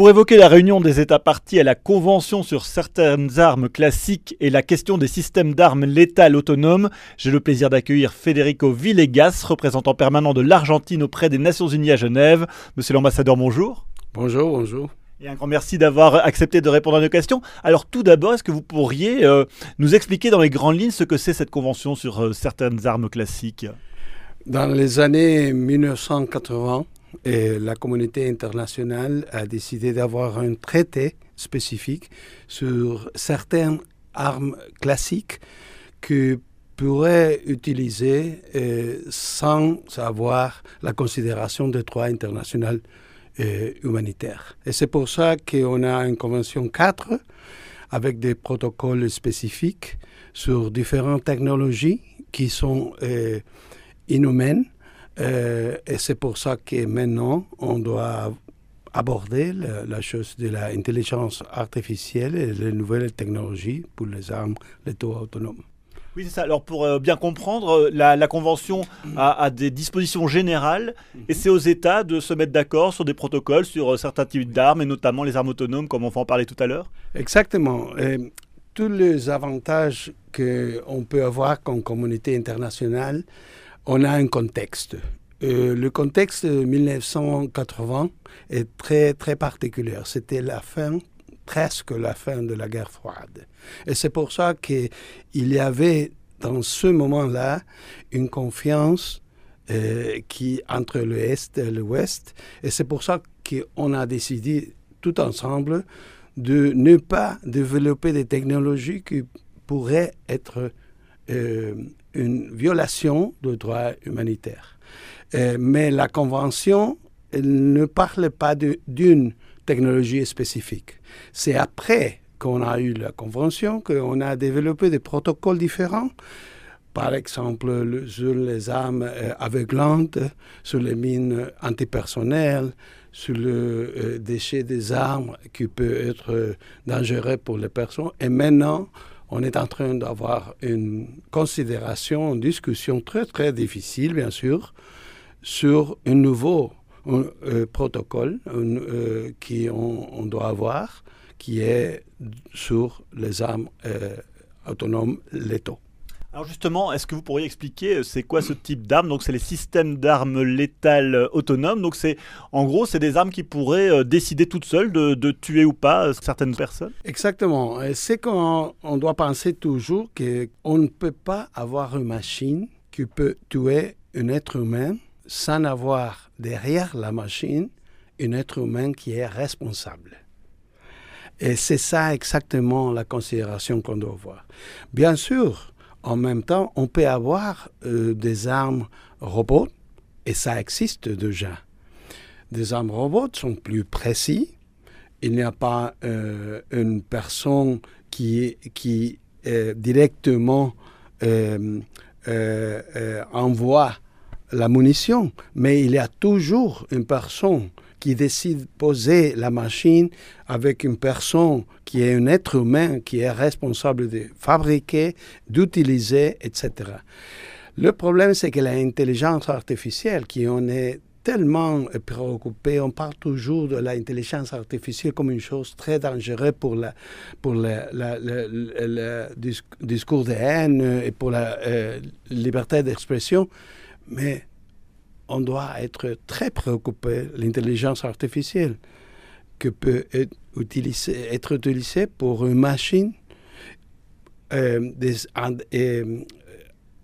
Pour évoquer la réunion des États partis à la Convention sur certaines armes classiques et la question des systèmes d'armes létales autonomes, j'ai le plaisir d'accueillir Federico Villegas, représentant permanent de l'Argentine auprès des Nations Unies à Genève. Monsieur l'ambassadeur, bonjour. Bonjour, bonjour. Et un grand merci d'avoir accepté de répondre à nos questions. Alors tout d'abord, est-ce que vous pourriez euh, nous expliquer dans les grandes lignes ce que c'est cette convention sur euh, certaines armes classiques? Dans les années 1980, la communauté internationale a décidé d'avoir un traité spécifique sur certaines armes classiques que pourrait utiliser euh, sans avoir la considération des droits internationaux euh, humanitaires. Et c'est pour ça qu'on a une convention 4 avec des protocoles spécifiques sur différentes technologies qui sont euh, inhumaines euh, et c'est pour ça que maintenant, on doit aborder la, chose de l'intelligence artificielle et les nouvelles technologies pour les armes létaux autonomes. Oui, c'est ça. Alors, pour euh, bien comprendre, euh, la, Convention a, des dispositions générales et c'est aux États de se mettre d'accord sur des protocoles sur certains types d'armes et notamment les armes autonomes, comme on va en parler tout à l'heure. Exactement. tous les avantages qu'on peut avoir comme communauté internationale on a un contexte. Euh, le contexte de 1980 est très, très particulier. C'était la fin, presque la fin de la guerre froide. Et c'est pour ça qu'il y avait dans ce moment-là une confiance euh, qui, entre l'Est et l'Ouest. Et c'est pour ça qu'on a décidé tout ensemble de ne pas développer des technologies qui pourraient être une violation de droits humanitaires. Euh, mais la Convention ne parle pas d'une technologie spécifique. C'est après qu'on a eu la Convention qu'on a développé des protocoles différents. Par exemple, sur les armes euh, aveuglantes, sur les mines antipersonnelles, sur le euh, déchet des armes qui peut être dangereux pour les personnes. Et maintenant, on est en train d'avoir une considération, une discussion très très difficile, bien sûr, sur un nouveau euh, protocole euh, qu'on doit avoir, qui est sur les armes euh, autonomes létaux. Alors justement, est-ce que vous pourriez expliquer euh, c'est quoi ce type d'armes Donc c'est les systèmes d'armes létales euh, autonomes. Donc c'est en gros c'est des armes qui pourraient euh, décider toutes seules de, tuer ou pas certaines personnes. Exactement. C'est qu'on on doit penser toujours qu'on ne peut pas avoir une machine qui peut tuer un être humain sans avoir derrière la machine un être humain qui est responsable. Et c'est ça exactement la considération qu'on doit avoir. Bien sûr, en même temps, on peut avoir euh, des armes robots, et ça existe déjà. Des armes robots sont plus précis. Il n'y a pas euh, une personne qui, qui directement euh, envoie la munition, mais il y a toujours une personne qui décide de poser la machine avec une personne qui est un être humain, qui est responsable de fabriquer, d'utiliser, etc. Le problème, c'est que l'intelligence artificielle, qui en est tellement préoccupé, on parle toujours de l'intelligence artificielle comme une chose très dangereuse pour le discours de haine et pour la euh, liberté d'expression, mais on doit être très préoccupé l'intelligence artificielle que peut être utilisée, pour une machine euh, euh,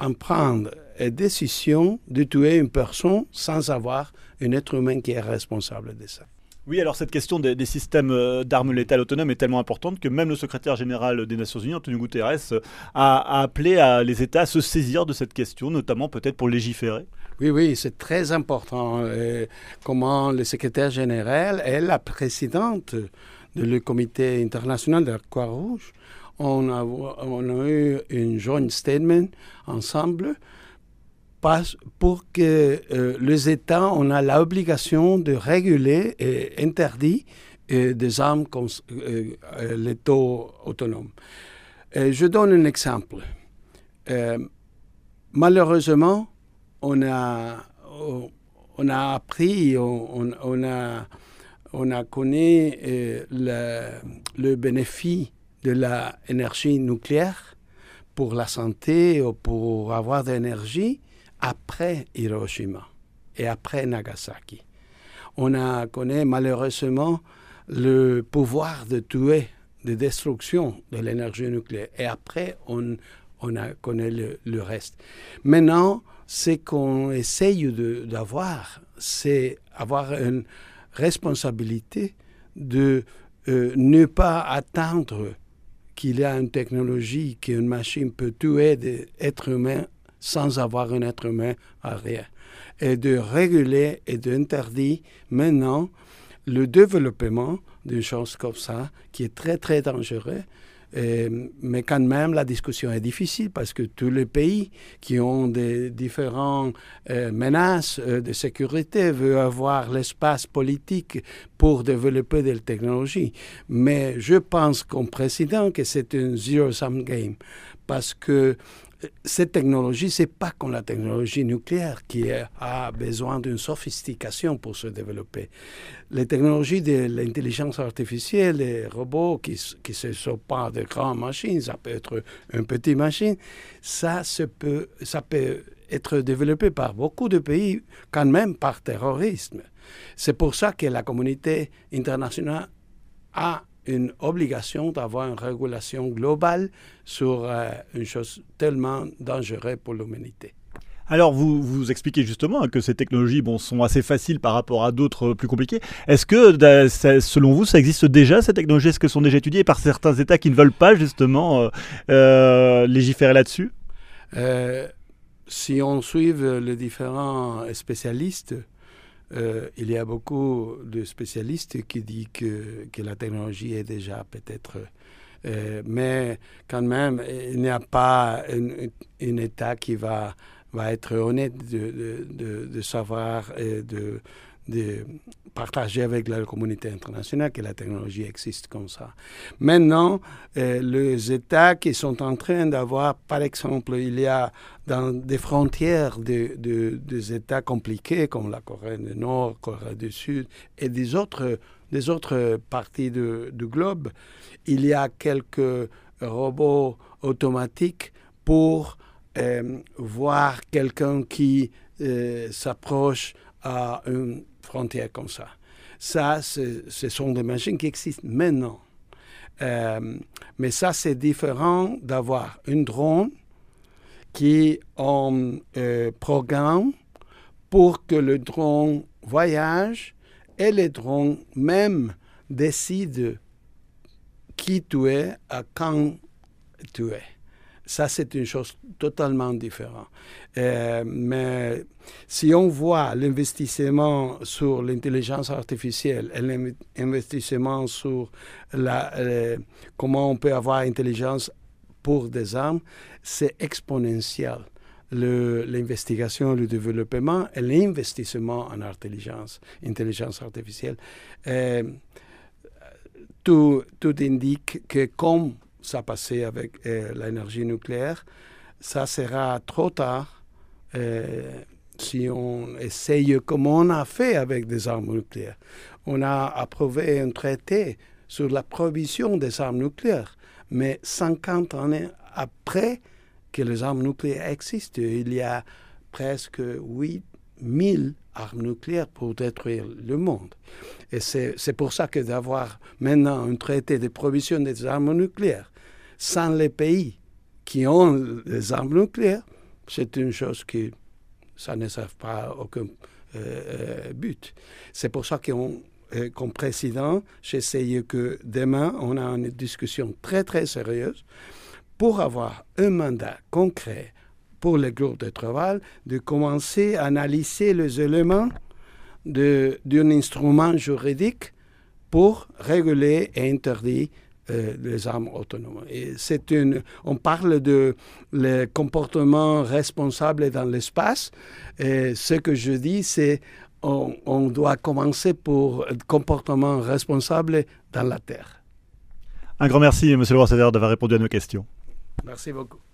en, prendre une décision de tuer une personne sans avoir un être humain qui est responsable de ça. Oui, alors cette question des, systèmes euh, d'armes létales autonomes est tellement importante que même le secrétaire général des Nations Unies, Antonio Guterres, a, appelé les États à se saisir de cette question, notamment peut-être pour légiférer. Oui, oui, c'est très important. Euh, comment le secrétaire général et la présidente de le comité international de la Croix-Rouge, on eu un joint statement ensemble pour que euh, les États ont l'obligation de réguler et interdire euh, des armes comme euh, létaux autonomes. je donne un exemple. malheureusement, on a, on a appris, on, a on a connu le, le, bénéfice de l'énergie nucléaire pour la santé ou pour avoir de l'énergie après Hiroshima et après Nagasaki. On a connu malheureusement le pouvoir de tuer, de destruction de l'énergie nucléaire. Et après, on, on a connu le, le reste. Maintenant, ce qu'on essaye d'avoir, c'est avoir une responsabilité de euh, ne pas attendre qu'il y a une technologie, qu'une machine peut tuer des êtres humains sans avoir un être humain arrière. Et de réguler et d'interdire maintenant le développement d'une chose comme ça, qui est très, très dangereux, mais quand même, la discussion est difficile parce que tous les pays qui ont des différentes euh, menaces euh, de sécurité veulent avoir l'espace politique pour développer des technologies. Mais je pense comme président que c'est un zero-sum game parce que cette technologie, c'est pas comme la technologie nucléaire qui a besoin d'une sophistication pour se développer. Les technologies de l'intelligence artificielle, les robots qui ne sont pas de grandes machines, ça peut être une petite machine, ça, peut, ça peut être développé par beaucoup de pays, quand même par terrorisme. C'est pour ça que la communauté internationale a une obligation d'avoir une régulation globale sur euh, une chose tellement dangereuse pour l'humanité. Alors, vous, vous expliquez justement que ces technologies bon, sont assez faciles par rapport à d'autres plus compliquées. Est-ce que, selon vous, ça existe déjà, ces technologies? Est-ce que sont déjà étudiées par certains États qui ne veulent pas justement euh, euh, légiférer là-dessus? Si on suit les différents spécialistes, euh, il y a beaucoup de spécialistes qui disent que, que la technologie est déjà peut-être... Euh, mais quand même, il n'y a pas un, État qui va, va être honnête de, de, de savoir et de, de partager avec la communauté internationale que la technologie existe comme ça. Maintenant, euh, les États qui sont en train d'avoir, par exemple, il y a dans des frontières de, des États compliqués comme la Corée du Nord, Corée du Sud et des autres, des autres parties du globe, il y a quelques robots automatiques pour euh, voir quelqu'un qui euh, s'approche à une comme ça. Ça, ce sont des machines qui existent maintenant. Euh, mais ça, c'est différent d'avoir une drone qui ont un programme pour que le drone voyage et le drone même décide qui tu es, à quand tu es. Ça, c'est une chose totalement différente. Euh, mais si on voit l'investissement sur l'intelligence artificielle et l'investissement sur la, euh, comment on peut avoir intelligence pour des armes, c'est exponentiel. L'investigation, le, développement et l'investissement en intelligence, intelligence artificielle. Euh, tout, tout indique que comme ça passait avec euh, l'énergie nucléaire. Ça sera trop tard euh, si on essaye comme on a fait avec des armes nucléaires. On a approuvé un traité sur la prohibition des armes nucléaires, mais 50 années après que les armes nucléaires existent, il y a presque 8000 armes nucléaires pour détruire le monde. Et c'est pour ça que d'avoir maintenant un traité de prohibition des armes nucléaires sans les pays qui ont des armes nucléaires, c'est une chose qui, ça ne sert pas aucun euh, euh, but. C'est pour ça qu'on euh, comme président, j'essaye que demain, on a une discussion très, très sérieuse pour avoir un mandat concret pour les groupes de travail, de commencer à analyser les éléments d'un instrument juridique pour réguler et interdire euh, les armes autonomes. Et c'est une, on parle de le comportement responsable dans l'espace. Et ce que je dis, c'est on, on doit commencer pour le comportement responsable dans la Terre. Un grand merci, Monsieur le Roi d'avoir répondu à nos questions. Merci beaucoup.